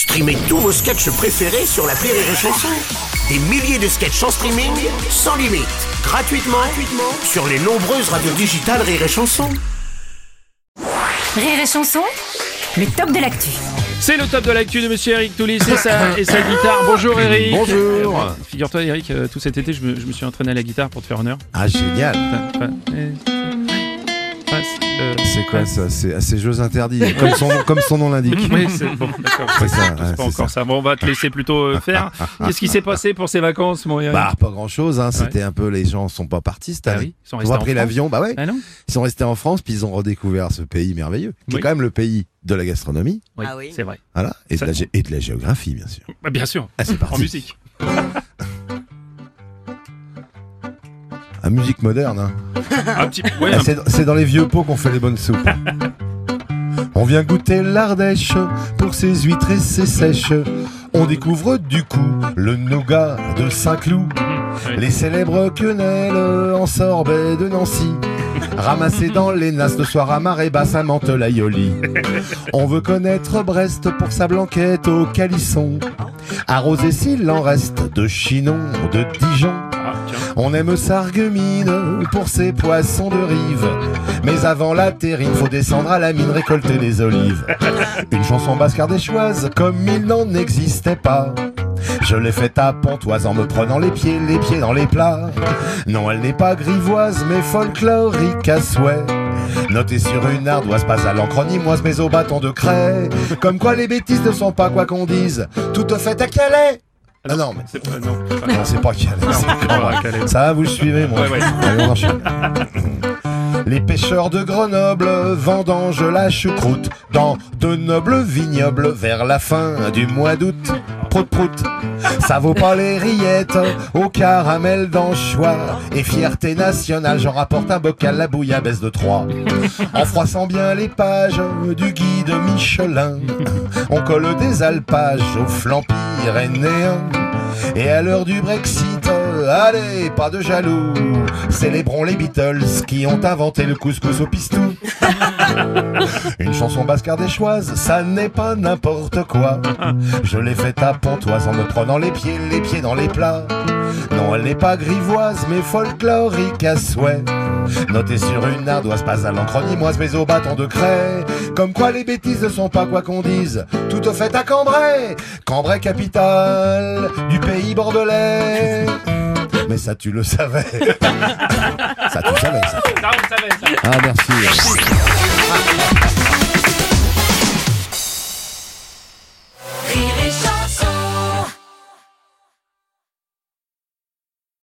Streamez tous vos sketchs préférés sur la Rire et Chanson. Des milliers de sketchs en streaming, sans limite, gratuitement, gratuitement sur les nombreuses radios digitales Rire et Chanson. Rire et chanson, le top de l'actu. C'est le top de l'actu de Monsieur Eric Toulis et sa, et sa guitare. Bonjour Eric. Bonjour. Euh, Figure-toi Eric, euh, tout cet été je me, je me suis entraîné à la guitare pour te faire honneur. Ah, génial. Enfin, enfin, c'est, euh, C'est quoi ça C'est ah, c'est jeux interdits, comme son, comme son nom l'indique. Oui, c'est bon, d'accord. C'est ça, ouais, pas encore ça. Bon, on va te laisser plutôt euh, faire. Qu'est-ce qui s'est passé pour ces vacances, mon Bah, pas grand chose, hein. C'était un peu, les gens sont pas partis cette Ah année. oui, ils sont Ils restés ont en pris France. l'avion, bah ouais. Ah non Ils sont restés en France, puis ils ont redécouvert ce pays merveilleux, qui Oui. est quand même le pays de la gastronomie, Oui, Ah oui. c'est vrai. voilà, et de, Ça- la, gé- et de la géographie, bien sûr. Bah, bien sûr. Ah, c'est En parti. musique. La musique moderne, hein. Un petit. Ouais, Ah, un- c'est c'est dans les vieux pots qu'on fait les bonnes soupes. On vient goûter l'Ardèche pour ses huîtres et ses sèches. On découvre du coup le nougat de Saint-Cloud. Les célèbres quenelles en sorbet de Nancy. Ramassés dans les nasses le soir à marée basse à Mantes-la-Jolie. On veut connaître Brest pour sa blanquette au calisson. Arrosé s'il en reste de Chinon, de Dijon. Ah. On aime Sarreguemines pour ses poissons de rive. Mais avant la terrine, faut descendre à la mine récolter les olives. Une chanson basque ardéchoise comme il n'en existait pas. Je l'ai faite à Pontoise en me prenant les pieds, les pieds dans les plats. Non, elle n'est pas grivoise, mais folklorique à souhait. Notée sur une ardoise, pas à l'encre ni moise, mais au bâton de craie. Comme quoi les bêtises ne sont pas quoi qu'on dise. Toutes faites à Calais. Ah non, mais C'est pas. Non. non, c'est pas Calais. Ça va, vous le suivez, moi. Ouais, ouais. Allez, on enchaîne. Les pêcheurs de Grenoble vendangent la choucroute dans de nobles vignobles vers la fin du mois d'août. Prout prout, ça vaut pas les rillettes au caramel d'anchois. Et fierté nationale, j'en rapporte un bocal, la bouillabaisse de Troyes. En froissant bien les pages du guide Michelin, on colle des alpages au flanc pyrénéen. Et à l'heure du Brexit, allez, pas de jaloux. Célébrons les Beatles qui ont inventé le couscous au pistou. Une chanson basque ardéchoise, ça n'est pas n'importe quoi. Je l'ai faite à Pontoise en me prenant les pieds, les pieds dans les plats. Non, elle n'est pas grivoise, mais folklorique à souhait. Notée sur une ardoise, pas à l'encre ni moise, mais au bâton de craie. Comme quoi les bêtises ne sont pas quoi qu'on dise. Tout fait à Cambrai, Cambrai capitale du pays bordelais. Mais ça, tu le savais. ça, tu le savais, ça. On savait ça. Ah, merci.